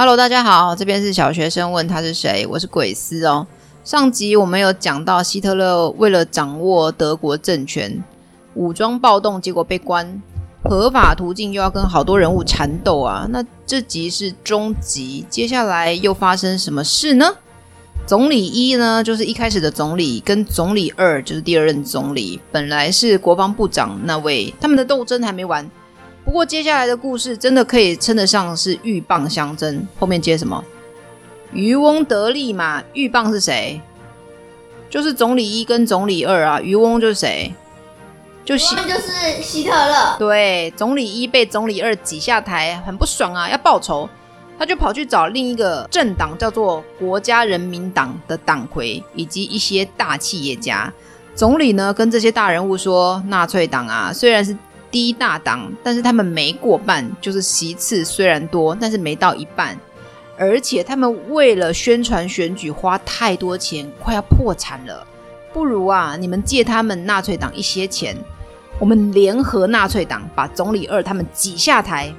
Hello，大家好，这边是小学生问他是谁，我是鬼斯哦。上集我们有讲到希特勒为了掌握德国政权，武装暴动，结果被关，合法途径又要跟好多人物缠斗啊。那这集是终集，接下来又发生什么事呢？总理一呢，就是一开始的总理，跟总理二就是第二任总理，本来是国防部长那位，他们的斗争还没完。不过接下来的故事真的可以称得上是鹬蚌相争。后面接什么？渔翁得利嘛。鹬蚌是谁？就是总理一跟总理二啊。渔翁就是谁？就希就是希特勒。对，总理一被总理二挤下台，很不爽啊，要报仇，他就跑去找另一个政党，叫做国家人民党的党魁以及一些大企业家。总理呢，跟这些大人物说，纳粹党啊，虽然是。第一大党，但是他们没过半，就是席次虽然多，但是没到一半，而且他们为了宣传选举花太多钱，快要破产了。不如啊，你们借他们纳粹党一些钱，我们联合纳粹党把总理二他们挤下台。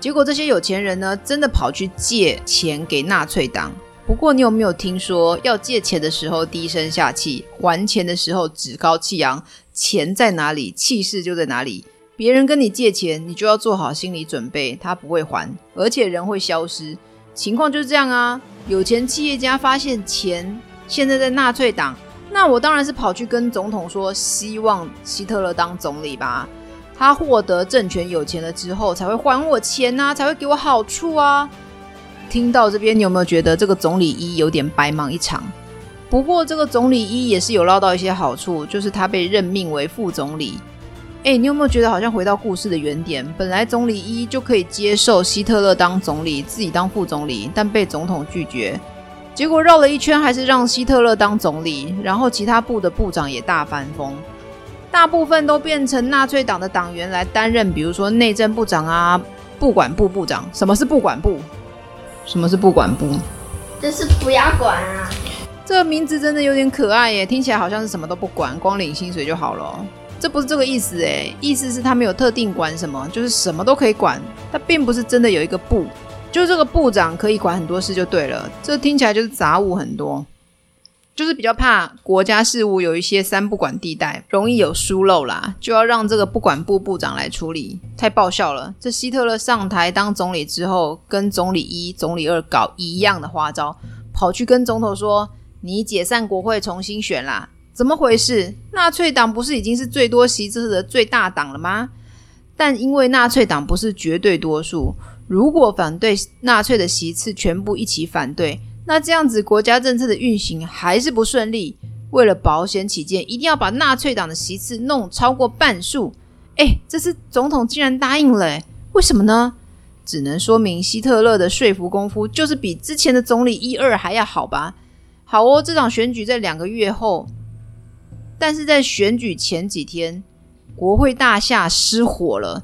结果这些有钱人呢，真的跑去借钱给纳粹党。不过你有没有听说，要借钱的时候低声下气，还钱的时候趾高气扬？钱在哪里，气势就在哪里。别人跟你借钱，你就要做好心理准备，他不会还，而且人会消失。情况就是这样啊。有钱企业家发现钱现在在纳粹党，那我当然是跑去跟总统说，希望希特勒当总理吧。他获得政权有钱了之后，才会还我钱啊，才会给我好处啊。听到这边，你有没有觉得这个总理一有点白忙一场？不过，这个总理一也是有捞到一些好处，就是他被任命为副总理。哎，你有没有觉得好像回到故事的原点？本来总理一就可以接受希特勒当总理，自己当副总理，但被总统拒绝。结果绕了一圈，还是让希特勒当总理，然后其他部的部长也大翻风，大部分都变成纳粹党的党员来担任，比如说内政部长啊、不管部部长。什么是不管部？什么是不管部？就是不要管啊。这个名字真的有点可爱耶，听起来好像是什么都不管，光领薪水就好了。这不是这个意思诶，意思是他没有特定管什么，就是什么都可以管。他并不是真的有一个部，就是这个部长可以管很多事就对了。这听起来就是杂物很多，就是比较怕国家事务有一些三不管地带，容易有疏漏啦，就要让这个不管部部长来处理。太爆笑了！这希特勒上台当总理之后，跟总理一、总理二搞一样的花招，跑去跟总统说。你解散国会重新选啦？怎么回事？纳粹党不是已经是最多席次的最大党了吗？但因为纳粹党不是绝对多数，如果反对纳粹的席次全部一起反对，那这样子国家政策的运行还是不顺利。为了保险起见，一定要把纳粹党的席次弄超过半数。诶，这次总统竟然答应了诶，为什么呢？只能说明希特勒的说服功夫就是比之前的总理一二还要好吧。好哦，这场选举在两个月后，但是在选举前几天，国会大厦失火了。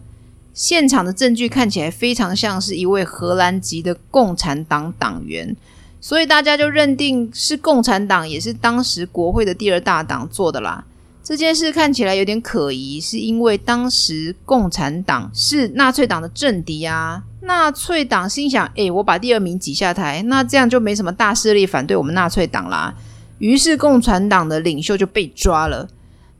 现场的证据看起来非常像是一位荷兰籍的共产党党员，所以大家就认定是共产党，也是当时国会的第二大党做的啦。这件事看起来有点可疑，是因为当时共产党是纳粹党的政敌啊。纳粹党心想：“诶，我把第二名挤下台，那这样就没什么大势力反对我们纳粹党啦。”于是，共产党的领袖就被抓了。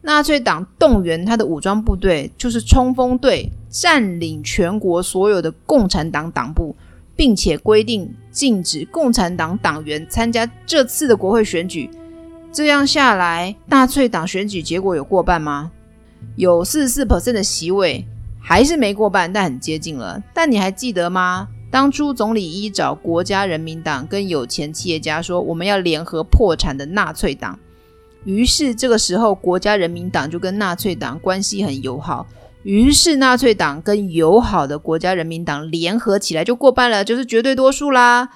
纳粹党动员他的武装部队，就是冲锋队，占领全国所有的共产党党部，并且规定禁止共产党党员参加这次的国会选举。这样下来，纳粹党选举结果有过半吗？有四十四 percent 的席位。还是没过半，但很接近了。但你还记得吗？当初总理一找国家人民党跟有钱企业家说，我们要联合破产的纳粹党。于是这个时候，国家人民党就跟纳粹党关系很友好。于是纳粹党跟友好的国家人民党联合起来就过半了，就是绝对多数啦。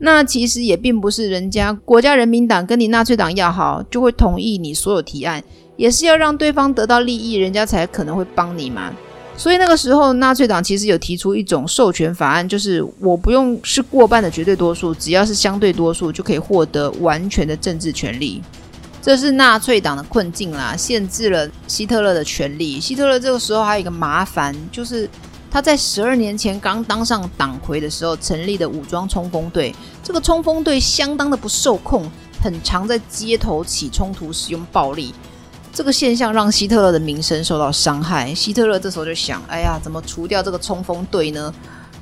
那其实也并不是人家国家人民党跟你纳粹党要好，就会同意你所有提案，也是要让对方得到利益，人家才可能会帮你嘛。所以那个时候，纳粹党其实有提出一种授权法案，就是我不用是过半的绝对多数，只要是相对多数就可以获得完全的政治权利。这是纳粹党的困境啦，限制了希特勒的权利。希特勒这个时候还有一个麻烦，就是他在十二年前刚当上党魁的时候成立的武装冲锋队，这个冲锋队相当的不受控，很常在街头起冲突，使用暴力。这个现象让希特勒的名声受到伤害。希特勒这时候就想：哎呀，怎么除掉这个冲锋队呢？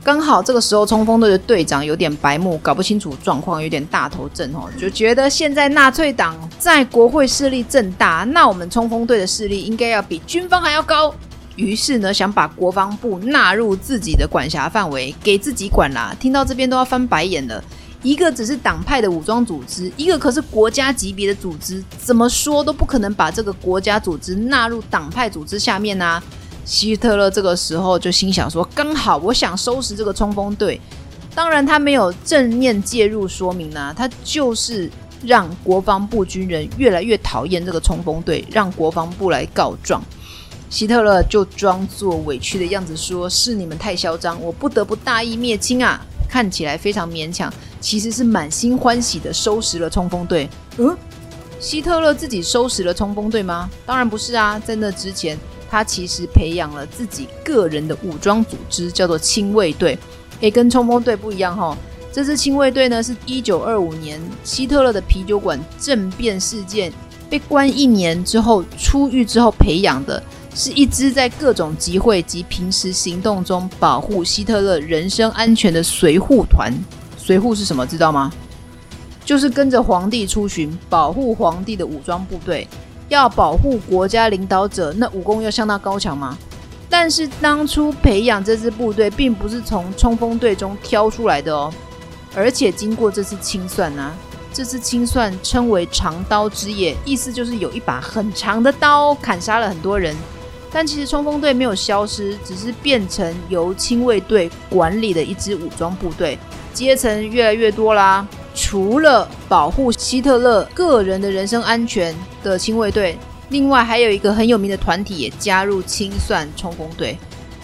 刚好这个时候冲锋队的队长有点白目，搞不清楚状况，有点大头症哦，就觉得现在纳粹党在国会势力正大，那我们冲锋队的势力应该要比军方还要高。于是呢，想把国防部纳入自己的管辖范围，给自己管啦。听到这边都要翻白眼了。一个只是党派的武装组织，一个可是国家级别的组织，怎么说都不可能把这个国家组织纳入党派组织下面啊。希特勒这个时候就心想说：刚好我想收拾这个冲锋队。当然，他没有正面介入说明啊，他就是让国防部军人越来越讨厌这个冲锋队，让国防部来告状。希特勒就装作委屈的样子说：“是你们太嚣张，我不得不大义灭亲啊！”看起来非常勉强，其实是满心欢喜的收拾了冲锋队。嗯，希特勒自己收拾了冲锋队吗？当然不是啊，在那之前，他其实培养了自己个人的武装组织，叫做亲卫队。诶，跟冲锋队不一样哈。这支亲卫队呢，是一九二五年希特勒的啤酒馆政变事件被关一年之后出狱之后培养的。是一支在各种集会及平时行动中保护希特勒人身安全的随护团。随护是什么？知道吗？就是跟着皇帝出巡，保护皇帝的武装部队。要保护国家领导者，那武功要相当高强吗？但是当初培养这支部队，并不是从冲锋队中挑出来的哦。而且经过这次清算呢、啊，这次清算称为“长刀之夜”，意思就是有一把很长的刀砍杀了很多人。但其实冲锋队没有消失，只是变成由亲卫队管理的一支武装部队，阶层越来越多啦。除了保护希特勒个人的人身安全的亲卫队，另外还有一个很有名的团体也加入清算冲锋队，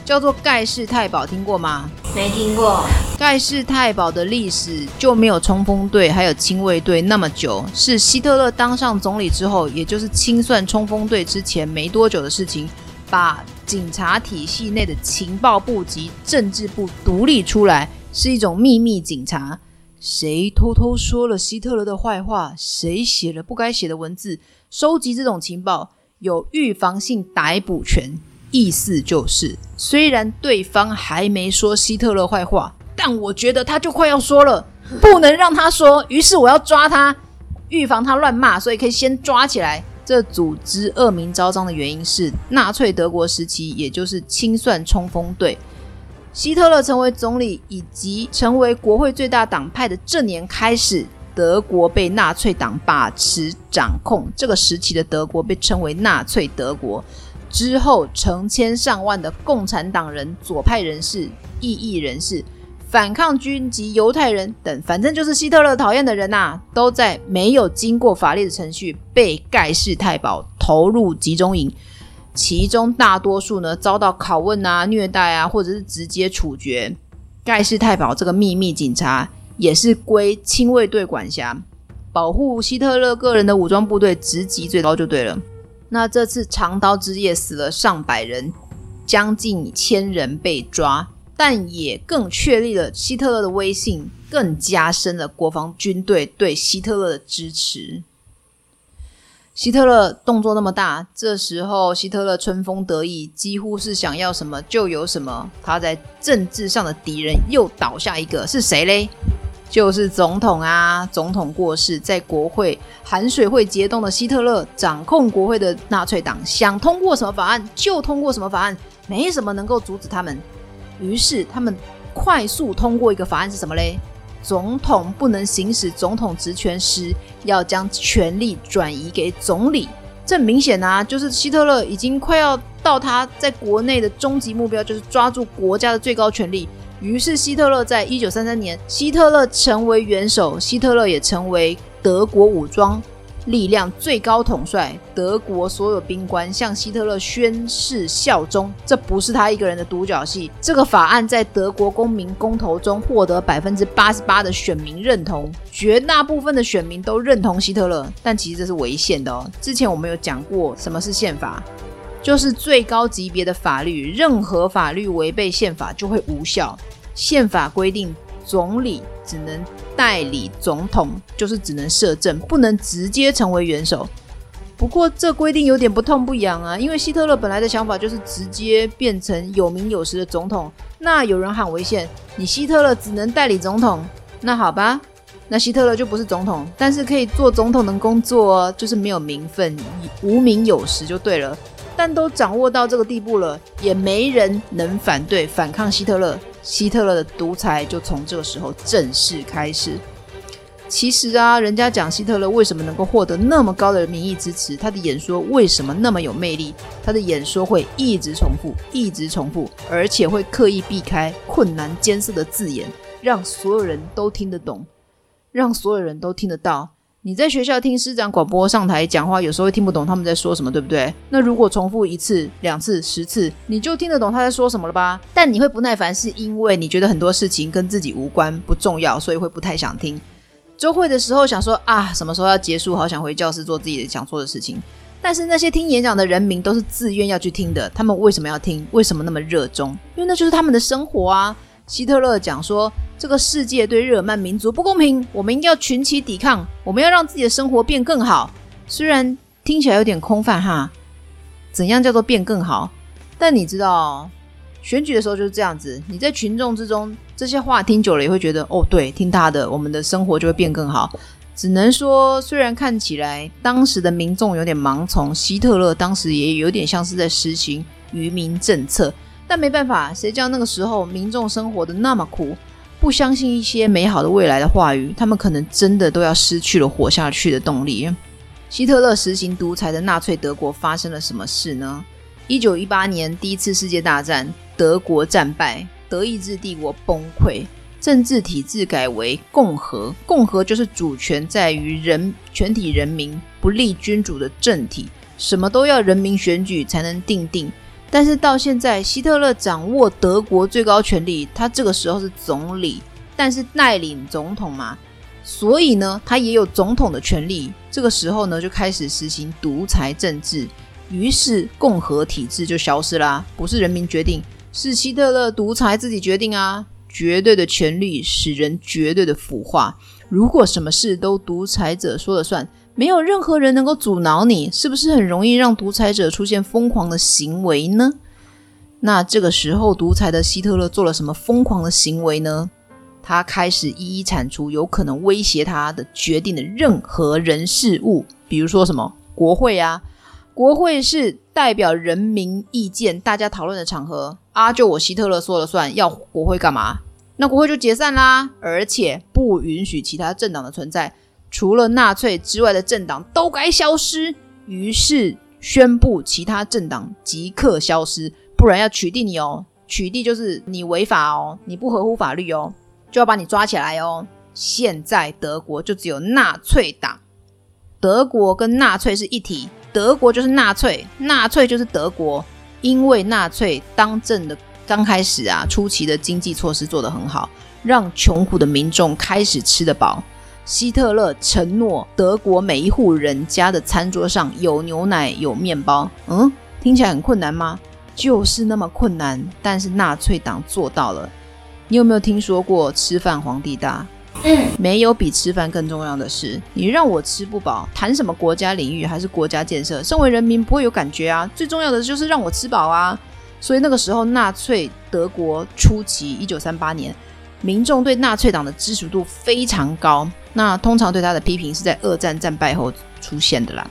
叫做盖世太保，听过吗？没听过。盖世太保的历史就没有冲锋队还有亲卫队那么久，是希特勒当上总理之后，也就是清算冲锋队之前没多久的事情。把警察体系内的情报部及政治部独立出来，是一种秘密警察。谁偷偷说了希特勒的坏话？谁写了不该写的文字？收集这种情报有预防性逮捕权。意思就是，虽然对方还没说希特勒坏话，但我觉得他就快要说了，不能让他说。于是我要抓他，预防他乱骂，所以可以先抓起来。这组织恶名昭彰的原因是纳粹德国时期，也就是清算冲锋队。希特勒成为总理以及成为国会最大党派的这年开始，德国被纳粹党把持掌控。这个时期的德国被称为纳粹德国。之后，成千上万的共产党人、左派人士、异议人士。反抗军及犹太人等，反正就是希特勒讨厌的人呐、啊，都在没有经过法律的程序被盖世太保投入集中营，其中大多数呢遭到拷问啊、虐待啊，或者是直接处决。盖世太保这个秘密警察也是归亲卫队管辖，保护希特勒个人的武装部队，职级最高就对了。那这次长刀之夜死了上百人，将近千人被抓。但也更确立了希特勒的威信，更加深了国防军队对希特勒的支持。希特勒动作那么大，这时候希特勒春风得意，几乎是想要什么就有什么。他在政治上的敌人又倒下一个，是谁嘞？就是总统啊！总统过世，在国会含水会结冻的希特勒掌控国会的纳粹党，想通过什么法案就通过什么法案，没什么能够阻止他们。于是他们快速通过一个法案是什么嘞？总统不能行使总统职权时，要将权力转移给总理。这明显啊，就是希特勒已经快要到他在国内的终极目标，就是抓住国家的最高权力。于是希特勒在一九三三年，希特勒成为元首，希特勒也成为德国武装力量最高统帅，德国所有兵官向希特勒宣誓效忠，这不是他一个人的独角戏。这个法案在德国公民公投中获得百分之八十八的选民认同，绝大部分的选民都认同希特勒。但其实这是违宪的哦。之前我们有讲过什么是宪法，就是最高级别的法律，任何法律违背宪法就会无效。宪法规定，总理只能代理总统，就是只能摄政，不能直接成为元首。不过这规定有点不痛不痒啊，因为希特勒本来的想法就是直接变成有名有实的总统。那有人喊违宪，你希特勒只能代理总统，那好吧，那希特勒就不是总统，但是可以做总统的工作，就是没有名分，无名有实就对了。但都掌握到这个地步了，也没人能反对反抗希特勒。希特勒的独裁就从这个时候正式开始。其实啊，人家讲希特勒为什么能够获得那么高的民意支持，他的演说为什么那么有魅力？他的演说会一直重复，一直重复，而且会刻意避开困难艰涩的字眼，让所有人都听得懂，让所有人都听得到。你在学校听师长广播上台讲话，有时候会听不懂他们在说什么，对不对？那如果重复一次、两次、十次，你就听得懂他在说什么了吧？但你会不耐烦，是因为你觉得很多事情跟自己无关、不重要，所以会不太想听。周会的时候想说啊，什么时候要结束？好想回教室做自己的想做的事情。但是那些听演讲的人民都是自愿要去听的，他们为什么要听？为什么那么热衷？因为那就是他们的生活啊。希特勒讲说，这个世界对日耳曼民族不公平，我们一定要群起抵抗，我们要让自己的生活变更好。虽然听起来有点空泛哈，怎样叫做变更好？但你知道，选举的时候就是这样子，你在群众之中，这些话听久了也会觉得，哦，对，听他的，我们的生活就会变更好。只能说，虽然看起来当时的民众有点盲从，希特勒当时也有点像是在实行愚民政策。但没办法，谁叫那个时候民众生活的那么苦，不相信一些美好的未来的话语，他们可能真的都要失去了活下去的动力。希特勒实行独裁的纳粹德国发生了什么事呢？一九一八年第一次世界大战，德国战败，德意志帝国崩溃，政治体制改为共和，共和就是主权在于人，全体人民，不立君主的政体，什么都要人民选举才能定定。但是到现在，希特勒掌握德国最高权力，他这个时候是总理，但是带领总统嘛，所以呢，他也有总统的权力。这个时候呢，就开始实行独裁政治，于是共和体制就消失啦。不是人民决定，是希特勒独裁自己决定啊！绝对的权力使人绝对的腐化。如果什么事都独裁者说了算。没有任何人能够阻挠你，是不是很容易让独裁者出现疯狂的行为呢？那这个时候，独裁的希特勒做了什么疯狂的行为呢？他开始一一铲除有可能威胁他的决定的任何人事物，比如说什么国会啊，国会是代表人民意见、大家讨论的场合啊，就我希特勒说了算，要国会干嘛？那国会就解散啦，而且不允许其他政党的存在。除了纳粹之外的政党都该消失，于是宣布其他政党即刻消失，不然要取缔你哦。取缔就是你违法哦，你不合乎法律哦，就要把你抓起来哦。现在德国就只有纳粹党，德国跟纳粹是一体，德国就是纳粹，纳粹就是德国。因为纳粹当政的刚开始啊，初期的经济措施做得很好，让穷苦的民众开始吃得饱。希特勒承诺，德国每一户人家的餐桌上有牛奶、有面包。嗯，听起来很困难吗？就是那么困难，但是纳粹党做到了。你有没有听说过“吃饭皇帝大”？嗯，没有比吃饭更重要的事。你让我吃不饱，谈什么国家领域还是国家建设？身为人民不会有感觉啊。最重要的就是让我吃饱啊。所以那个时候，纳粹德国初期，一九三八年。民众对纳粹党的支持度非常高，那通常对他的批评是在二战战败后出现的啦。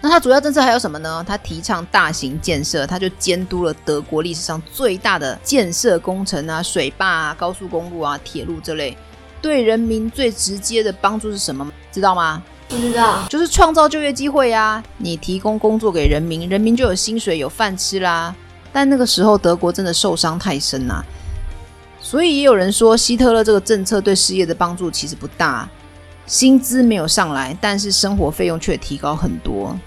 那他主要政策还有什么呢？他提倡大型建设，他就监督了德国历史上最大的建设工程啊，水坝啊、高速公路啊、铁路这类。对人民最直接的帮助是什么？知道吗？不知道，就是创造就业机会啊。你提供工作给人民，人民就有薪水、有饭吃啦。但那个时候德国真的受伤太深啦、啊。所以也有人说，希特勒这个政策对失业的帮助其实不大，薪资没有上来，但是生活费用却提高很多。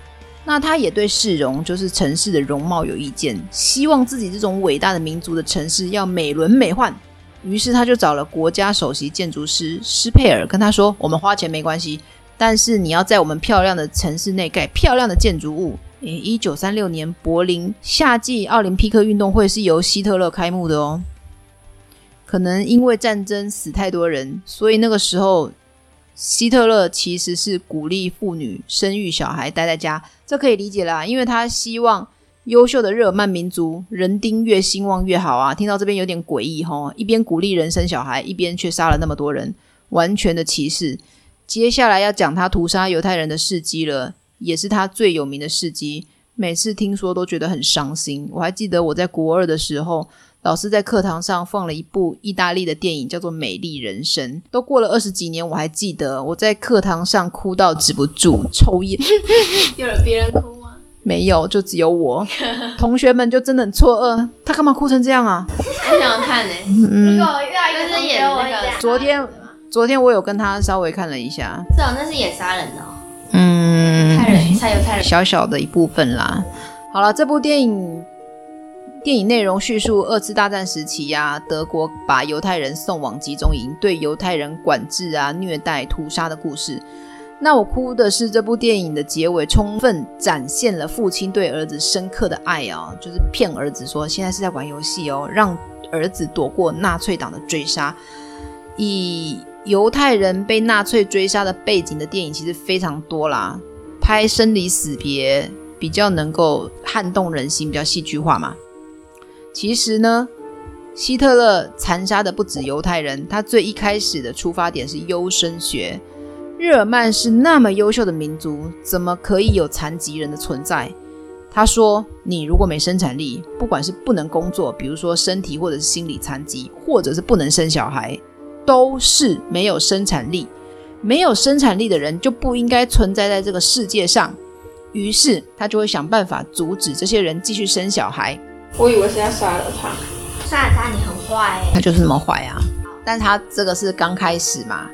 那他也对市容，就是城市的容貌有意见，希望自己这种伟大的民族的城市要美轮美奂。于是他就找了国家首席建筑师施佩尔，跟他说：“我们花钱没关系，但是你要在我们漂亮的城市内盖漂亮的建筑物。”诶，一九三六年柏林夏季奥林匹克运动会是由希特勒开幕的哦。可能因为战争死太多人，所以那个时候希特勒其实是鼓励妇女生育小孩待在家，这可以理解啦，因为他希望优秀的日耳曼民族人丁越兴旺越好啊。听到这边有点诡异吼，一边鼓励人生小孩，一边却杀了那么多人，完全的歧视。接下来要讲他屠杀犹太人的事迹了，也是他最有名的事迹，每次听说都觉得很伤心。我还记得我在国二的时候。老师在课堂上放了一部意大利的电影，叫做《美丽人生》。都过了二十几年，我还记得我在课堂上哭到止不住，抽烟。有人别人哭吗？没有，就只有我。同学们就真的很错愕，他干嘛哭成这样啊？我想看呢、欸。嗯，如果遇到一个是演那个，昨天昨天我有跟他稍微看了一下。是哦，那是演杀人的、哦。嗯，太人，太有太人，小小的一部分啦。好了，这部电影。电影内容叙述二次大战时期呀、啊，德国把犹太人送往集中营，对犹太人管制啊、虐待、屠杀的故事。那我哭的是这部电影的结尾，充分展现了父亲对儿子深刻的爱啊，就是骗儿子说现在是在玩游戏哦，让儿子躲过纳粹党的追杀。以犹太人被纳粹追杀的背景的电影其实非常多啦，拍生离死别比较能够撼动人心，比较戏剧化嘛。其实呢，希特勒残杀的不止犹太人，他最一开始的出发点是优生学。日耳曼是那么优秀的民族，怎么可以有残疾人的存在？他说：“你如果没生产力，不管是不能工作，比如说身体或者是心理残疾，或者是不能生小孩，都是没有生产力。没有生产力的人就不应该存在在这个世界上。于是他就会想办法阻止这些人继续生小孩。”我以为是要杀了他，杀了他你很坏哎，他就是那么坏啊！但是他这个是刚开始嘛，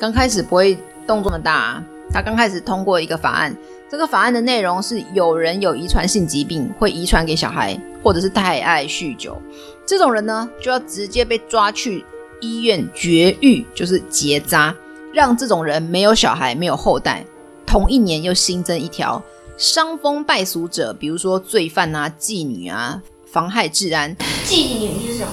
刚开始不会动这么大啊。他刚开始通过一个法案，这个法案的内容是有人有遗传性疾病会遗传给小孩，或者是太爱酗酒，这种人呢就要直接被抓去医院绝育，就是结扎，让这种人没有小孩没有后代。同一年又新增一条，伤风败俗者，比如说罪犯啊、妓女啊。妨害治安，妓女是什么？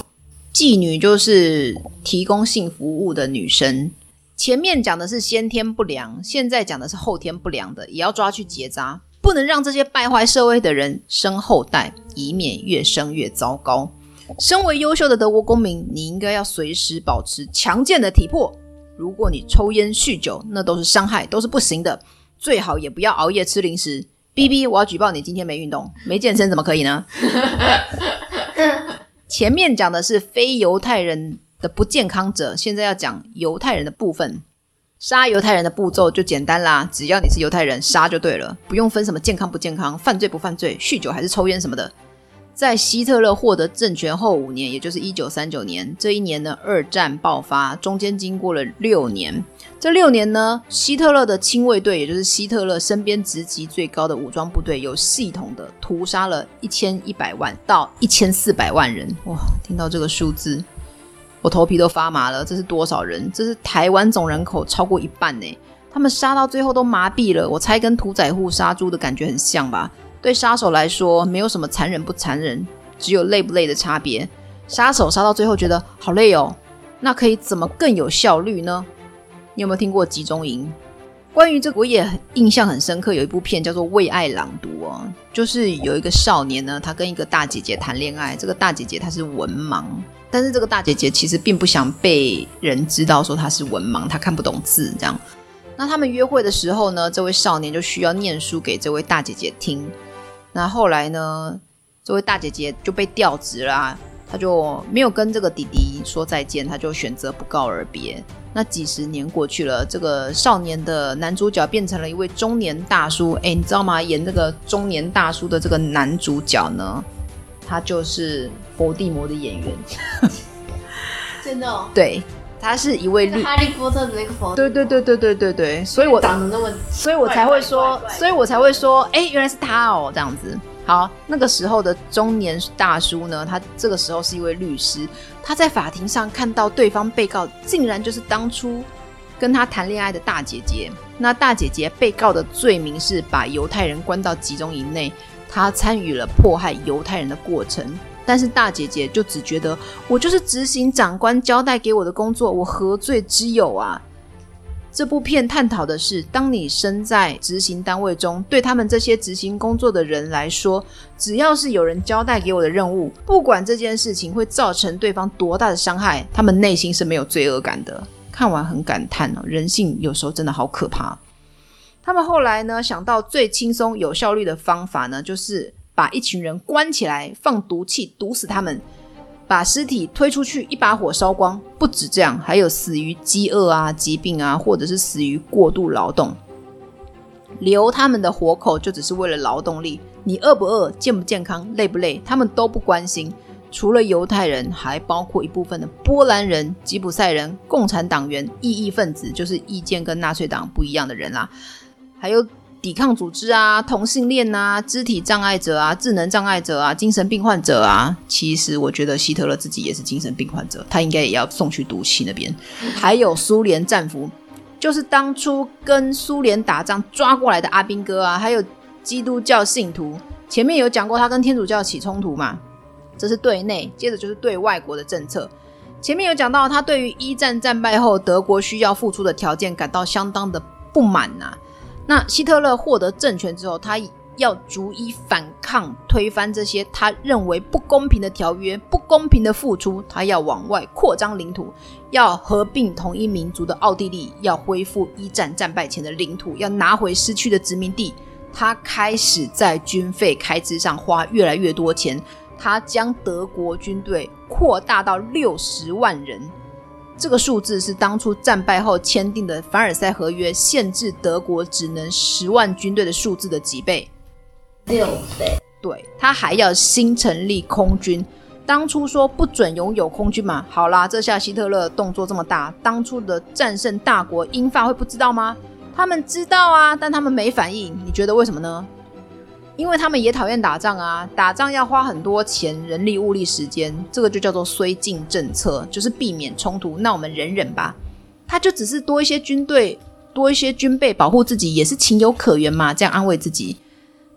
妓女就是提供性服务的女生。前面讲的是先天不良，现在讲的是后天不良的，也要抓去结扎，不能让这些败坏社会的人生后代，以免越生越糟糕。身为优秀的德国公民，你应该要随时保持强健的体魄。如果你抽烟酗酒，那都是伤害，都是不行的。最好也不要熬夜吃零食。B B，我要举报你今天没运动、没健身，怎么可以呢？前面讲的是非犹太人的不健康者，现在要讲犹太人的部分。杀犹太人的步骤就简单啦，只要你是犹太人，杀就对了，不用分什么健康不健康、犯罪不犯罪、酗酒还是抽烟什么的。在希特勒获得政权后五年，也就是一九三九年，这一年呢，二战爆发，中间经过了六年。这六年呢，希特勒的亲卫队，也就是希特勒身边职级最高的武装部队，有系统的屠杀了一千一百万到一千四百万人。哇，听到这个数字，我头皮都发麻了。这是多少人？这是台湾总人口超过一半呢。他们杀到最后都麻痹了，我猜跟屠宰户杀猪的感觉很像吧。对杀手来说，没有什么残忍不残忍，只有累不累的差别。杀手杀到最后觉得好累哦，那可以怎么更有效率呢？你有没有听过集中营？关于这个，我也印象很深刻。有一部片叫做《为爱朗读》哦，就是有一个少年呢，他跟一个大姐姐谈恋爱。这个大姐姐她是文盲，但是这个大姐姐其实并不想被人知道说她是文盲，她看不懂字这样。那他们约会的时候呢，这位少年就需要念书给这位大姐姐听。那后来呢，这位大姐姐就被调职了啊，她就没有跟这个弟弟说再见，她就选择不告而别。那几十年过去了，这个少年的男主角变成了一位中年大叔。哎，你知道吗？演这个中年大叔的这个男主角呢，他就是伏地魔的演员。真的哦？对。他是一位绿哈利波特的那个佛，对对对对对对对，所以我长得那么，所以我才会说，所以我才会说，哎，原来是他哦，这样子。好，那个时候的中年大叔呢，他这个时候是一位律师，他在法庭上看到对方被告竟然就是当初跟他谈恋爱的大姐姐。那大姐姐被告的罪名是把犹太人关到集中营内，她参与了迫害犹太人的过程。但是大姐姐就只觉得我就是执行长官交代给我的工作，我何罪之有啊？这部片探讨的是，当你身在执行单位中，对他们这些执行工作的人来说，只要是有人交代给我的任务，不管这件事情会造成对方多大的伤害，他们内心是没有罪恶感的。看完很感叹哦，人性有时候真的好可怕。他们后来呢，想到最轻松有效率的方法呢，就是把一群人关起来，放毒气毒死他们。把尸体推出去，一把火烧光。不止这样，还有死于饥饿啊、疾病啊，或者是死于过度劳动。留他们的活口就只是为了劳动力。你饿不饿、健不健康、累不累，他们都不关心。除了犹太人，还包括一部分的波兰人、吉普赛人、共产党员、异议分子，就是意见跟纳粹党不一样的人啦，还有。抵抗组织啊，同性恋啊，肢体障碍者啊，智能障碍者啊，精神病患者啊，其实我觉得希特勒自己也是精神病患者，他应该也要送去毒气那边。还有苏联战俘，就是当初跟苏联打仗抓过来的阿兵哥啊，还有基督教信徒。前面有讲过他跟天主教起冲突嘛，这是对内，接着就是对外国的政策。前面有讲到他对于一战战败后德国需要付出的条件感到相当的不满呐、啊。那希特勒获得政权之后，他要逐一反抗、推翻这些他认为不公平的条约、不公平的付出。他要往外扩张领土，要合并统一民族的奥地利，要恢复一战战败前的领土，要拿回失去的殖民地。他开始在军费开支上花越来越多钱，他将德国军队扩大到六十万人。这个数字是当初战败后签订的凡尔赛合约限制德国只能十万军队的数字的几倍，六倍。对，他还要新成立空军。当初说不准拥有空军嘛，好啦，这下希特勒动作这么大，当初的战胜大国英法会不知道吗？他们知道啊，但他们没反应。你觉得为什么呢？因为他们也讨厌打仗啊，打仗要花很多钱、人力、物力、时间，这个就叫做绥靖政策，就是避免冲突。那我们忍忍吧，他就只是多一些军队、多一些军备保护自己，也是情有可原嘛，这样安慰自己。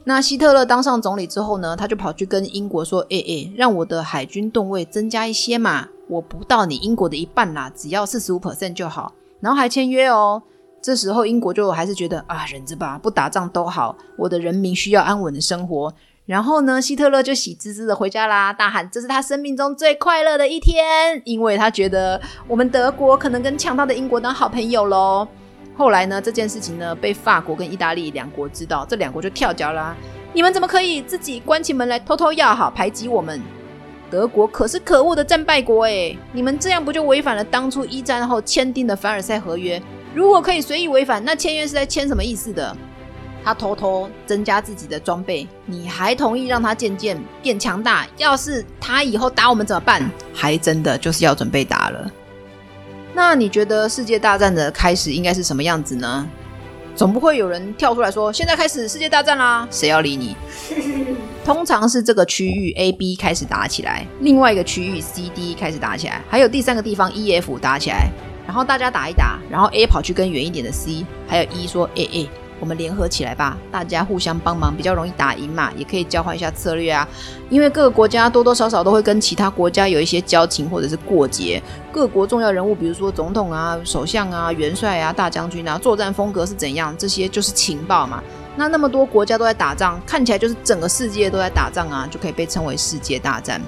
那希特勒当上总理之后呢，他就跑去跟英国说：“哎哎，让我的海军吨位增加一些嘛，我不到你英国的一半啦，只要四十五 percent 就好，然后还签约哦。”这时候，英国就还是觉得啊，忍着吧，不打仗都好，我的人民需要安稳的生活。然后呢，希特勒就喜滋滋的回家啦，大喊这是他生命中最快乐的一天，因为他觉得我们德国可能跟强大的英国当好朋友喽。后来呢，这件事情呢被法国跟意大利两国知道，这两国就跳脚啦。你们怎么可以自己关起门来偷偷要好，排挤我们？德国可是可恶的战败国诶，你们这样不就违反了当初一战后签订的凡尔赛合约？如果可以随意违反，那签约是在签什么意思的？他偷偷增加自己的装备，你还同意让他渐渐变强大？要是他以后打我们怎么办？还真的就是要准备打了。那你觉得世界大战的开始应该是什么样子呢？总不会有人跳出来说：“现在开始世界大战啦！”谁要理你？通常是这个区域 A、B 开始打起来，另外一个区域 C、D 开始打起来，还有第三个地方 E、F 打起来。然后大家打一打，然后 A 跑去跟远一点的 C，还有 E 说：“哎哎，我们联合起来吧，大家互相帮忙，比较容易打赢嘛，也可以交换一下策略啊。因为各个国家多多少少都会跟其他国家有一些交情或者是过节。各国重要人物，比如说总统啊、首相啊、元帅啊、大将军啊，作战风格是怎样，这些就是情报嘛。那那么多国家都在打仗，看起来就是整个世界都在打仗啊，就可以被称为世界大战。”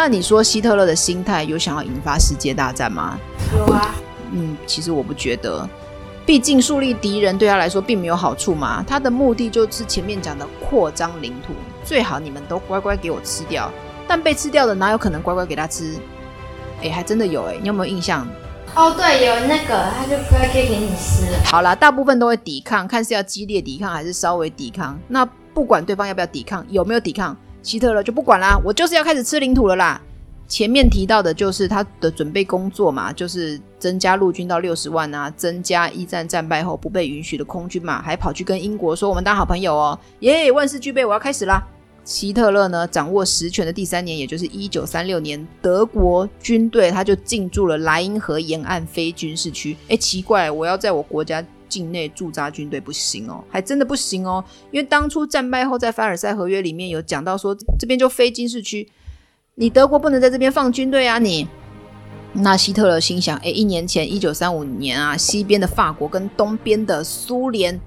那你说希特勒的心态有想要引发世界大战吗？有啊。嗯，其实我不觉得，毕竟树立敌人对他来说并没有好处嘛。他的目的就是前面讲的扩张领土，最好你们都乖乖给我吃掉。但被吃掉的哪有可能乖乖给他吃？哎，还真的有哎，你有没有印象？哦，对，有那个他就乖乖给你吃。好啦，大部分都会抵抗，看是要激烈抵抗还是稍微抵抗。那不管对方要不要抵抗，有没有抵抗？希特勒就不管啦，我就是要开始吃领土了啦。前面提到的就是他的准备工作嘛，就是增加陆军到六十万啊，增加一战战败后不被允许的空军嘛，还跑去跟英国说我们当好朋友哦，耶，万事俱备，我要开始啦。希特勒呢掌握实权的第三年，也就是一九三六年，德国军队他就进驻了莱茵河沿岸非军事区。哎，奇怪，我要在我国家境内驻扎军队不行哦，还真的不行哦，因为当初战败后在凡尔赛合约里面有讲到说，这边就非军事区，你德国不能在这边放军队啊，你。那希特勒心想，哎，一年前一九三五年啊，西边的法国跟东边的苏联。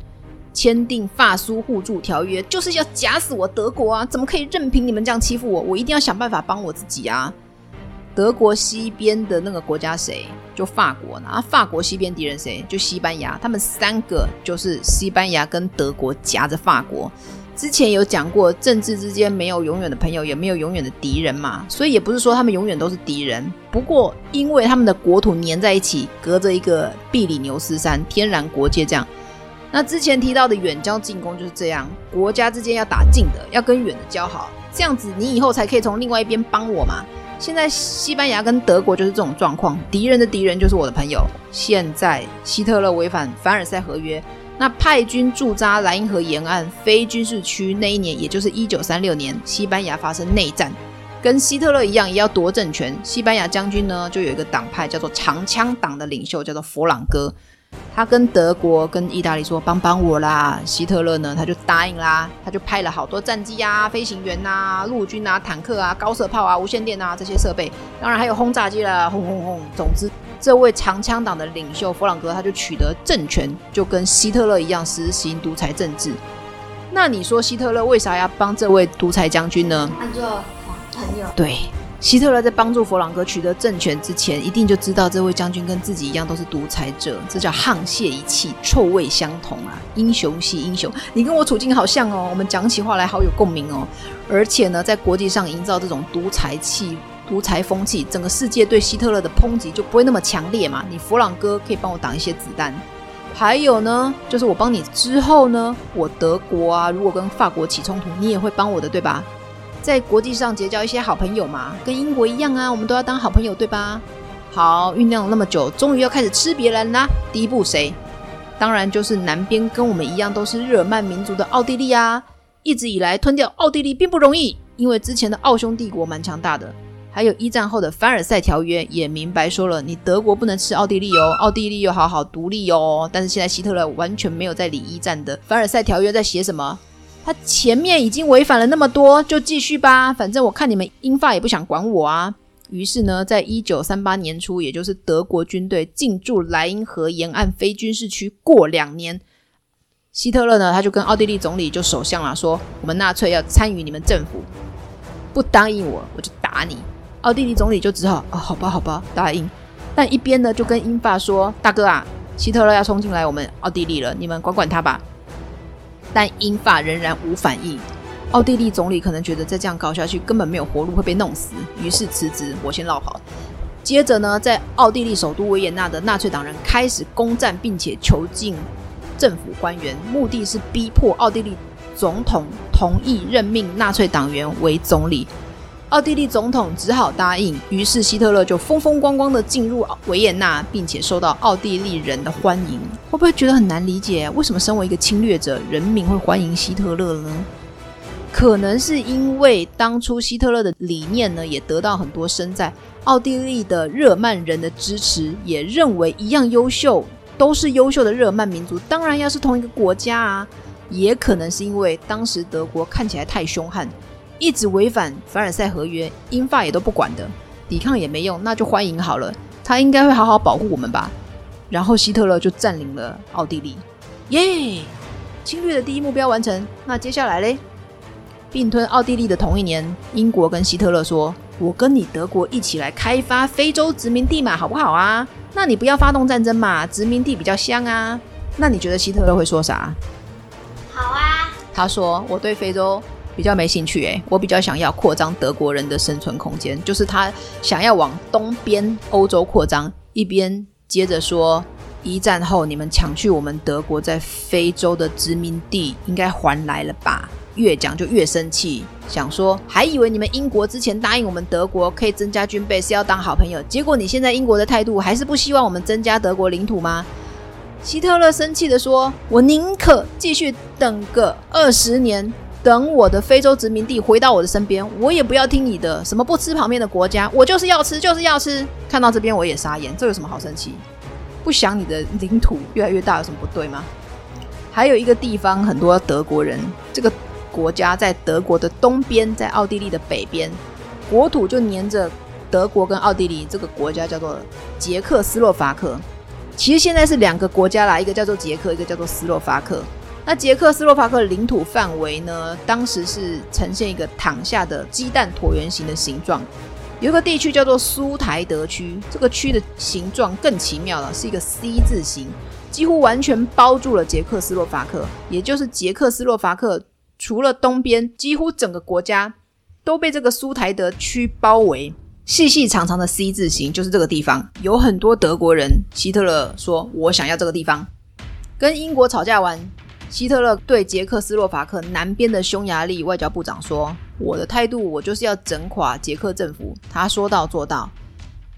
签订法苏互助条约，就是要夹死我德国啊！怎么可以任凭你们这样欺负我？我一定要想办法帮我自己啊！德国西边的那个国家谁？就法国。那法国西边敌人谁？就西班牙。他们三个就是西班牙跟德国夹着法国。之前有讲过，政治之间没有永远的朋友，也没有永远的敌人嘛。所以也不是说他们永远都是敌人。不过因为他们的国土粘在一起，隔着一个比利牛斯山，天然国界这样。那之前提到的远交近攻就是这样，国家之间要打近的，要跟远的交好，这样子你以后才可以从另外一边帮我嘛。现在西班牙跟德国就是这种状况，敌人的敌人就是我的朋友。现在希特勒违反凡尔赛合约，那派军驻扎莱茵河沿岸非军事区那一年，也就是一九三六年，西班牙发生内战，跟希特勒一样，也要夺政权。西班牙将军呢，就有一个党派叫做长枪党的领袖，叫做佛朗哥。他跟德国、跟意大利说：“帮帮我啦！”希特勒呢，他就答应啦，他就派了好多战机啊、飞行员啊、陆军啊、坦克啊、高射炮啊、无线电啊这些设备，当然还有轰炸机啦，轰轰轰！总之，这位长枪党的领袖弗朗哥他就取得政权，就跟希特勒一样实行独裁政治。那你说希特勒为啥要帮这位独裁将军呢？他做朋友。对。希特勒在帮助佛朗哥取得政权之前，一定就知道这位将军跟自己一样都是独裁者，这叫沆瀣一气，臭味相同啊！英雄惜英雄，你跟我处境好像哦，我们讲起话来好有共鸣哦。而且呢，在国际上营造这种独裁气、独裁风气，整个世界对希特勒的抨击就不会那么强烈嘛。你佛朗哥可以帮我挡一些子弹，还有呢，就是我帮你之后呢，我德国啊，如果跟法国起冲突，你也会帮我的，对吧？在国际上结交一些好朋友嘛，跟英国一样啊，我们都要当好朋友，对吧？好，酝酿了那么久，终于要开始吃别人啦。第一步谁？当然就是南边跟我们一样都是日耳曼民族的奥地利啊。一直以来吞掉奥地利并不容易，因为之前的奥匈帝国蛮强大的，还有一战后的凡尔赛条约也明白说了，你德国不能吃奥地利哦，奥地利又好好独立哦。但是现在希特勒完全没有在理一战的凡尔赛条约在写什么。他前面已经违反了那么多，就继续吧。反正我看你们英法也不想管我啊。于是呢，在一九三八年初，也就是德国军队进驻莱茵河沿岸非军事区过两年，希特勒呢，他就跟奥地利总理就首相了，说我们纳粹要参与你们政府，不答应我，我就打你。奥地利总理就只好哦，好吧，好吧，答应。但一边呢，就跟英法说，大哥啊，希特勒要冲进来我们奥地利了，你们管管他吧。但英法仍然无反应，奥地利总理可能觉得再这样搞下去根本没有活路，会被弄死，于是辞职，我先落跑。接着呢，在奥地利首都维也纳的纳粹党人开始攻占并且囚禁政府官员，目的是逼迫奥地利总统同意任命纳粹党员为总理。奥地利总统只好答应，于是希特勒就风风光光的进入维也纳，并且受到奥地利人的欢迎。会不会觉得很难理解？为什么身为一个侵略者，人民会欢迎希特勒呢？可能是因为当初希特勒的理念呢，也得到很多身在奥地利的日耳曼人的支持，也认为一样优秀，都是优秀的日耳曼民族，当然要是同一个国家啊。也可能是因为当时德国看起来太凶悍。一直违反凡尔赛合约，英法也都不管的，抵抗也没用，那就欢迎好了。他应该会好好保护我们吧。然后希特勒就占领了奥地利，耶！侵略的第一目标完成。那接下来嘞？并吞奥地利的同一年，英国跟希特勒说：“我跟你德国一起来开发非洲殖民地嘛，好不好啊？那你不要发动战争嘛，殖民地比较香啊。”那你觉得希特勒会说啥？好啊。他说：“我对非洲。”比较没兴趣诶，我比较想要扩张德国人的生存空间，就是他想要往东边欧洲扩张，一边接着说，一战后你们抢去我们德国在非洲的殖民地，应该还来了吧？越讲就越生气，想说还以为你们英国之前答应我们德国可以增加军备是要当好朋友，结果你现在英国的态度还是不希望我们增加德国领土吗？希特勒生气地说：“我宁可继续等个二十年。”等我的非洲殖民地回到我的身边，我也不要听你的什么不吃旁边的国家，我就是要吃，就是要吃。看到这边我也傻眼，这有什么好生气？不想你的领土越来越大有什么不对吗？还有一个地方很多德国人，这个国家在德国的东边，在奥地利的北边，国土就黏着德国跟奥地利。这个国家叫做捷克斯洛伐克。其实现在是两个国家啦，一个叫做捷克，一个叫做斯洛伐克。那捷克斯洛伐克领土范围呢？当时是呈现一个躺下的鸡蛋椭圆形的形状。有一个地区叫做苏台德区，这个区的形状更奇妙了，是一个 C 字形，几乎完全包住了捷克斯洛伐克。也就是捷克斯洛伐克除了东边，几乎整个国家都被这个苏台德区包围。细细长长的 C 字形就是这个地方，有很多德国人。希特勒说：“我想要这个地方。”跟英国吵架完。希特勒对捷克斯洛伐克南边的匈牙利外交部长说：“我的态度，我就是要整垮捷克政府。”他说到做到。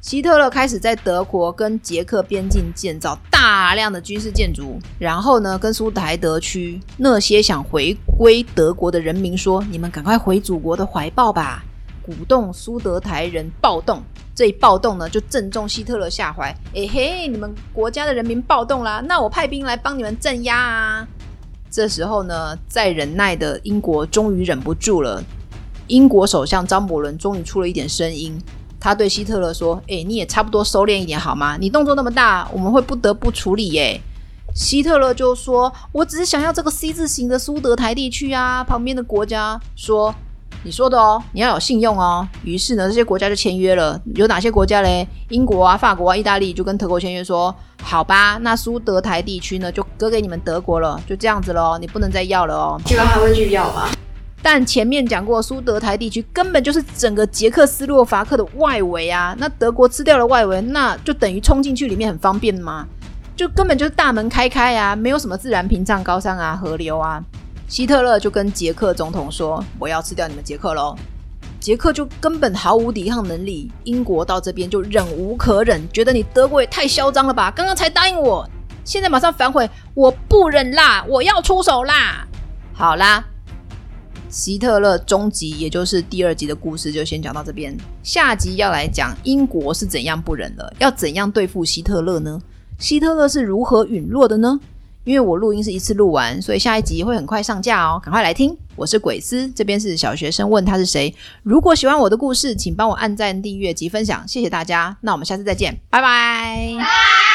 希特勒开始在德国跟捷克边境建造大量的军事建筑，然后呢，跟苏台德区那些想回归德国的人民说：“你们赶快回祖国的怀抱吧！”鼓动苏德台人暴动。这一暴动呢，就正中希特勒下怀。哎嘿，你们国家的人民暴动啦，那我派兵来帮你们镇压啊！这时候呢，再忍耐的英国终于忍不住了。英国首相张伯伦终于出了一点声音，他对希特勒说：“诶，你也差不多收敛一点好吗？你动作那么大，我们会不得不处理耶。”希特勒就说：“我只是想要这个 C 字形的苏德台地区啊。”旁边的国家说。你说的哦，你要有信用哦。于是呢，这些国家就签约了。有哪些国家嘞？英国啊、法国啊、意大利就跟德国签约说，好吧，那苏德台地区呢就割给你们德国了，就这样子喽，你不能再要了哦。这个还会去要吗？但前面讲过，苏德台地区根本就是整个捷克斯洛伐克的外围啊。那德国吃掉了外围，那就等于冲进去里面很方便吗？就根本就是大门开开啊，没有什么自然屏障、高山啊、河流啊。希特勒就跟捷克总统说：“我要吃掉你们捷克喽！”捷克就根本毫无抵抗能力。英国到这边就忍无可忍，觉得你德国也太嚣张了吧！刚刚才答应我，现在马上反悔，我不忍啦！我要出手啦！好啦，希特勒终极，也就是第二集的故事就先讲到这边。下集要来讲英国是怎样不忍了，要怎样对付希特勒呢？希特勒是如何陨落的呢？因为我录音是一次录完，所以下一集会很快上架哦，赶快来听！我是鬼斯，这边是小学生问他是谁。如果喜欢我的故事，请帮我按赞、订阅及分享，谢谢大家。那我们下次再见，拜拜。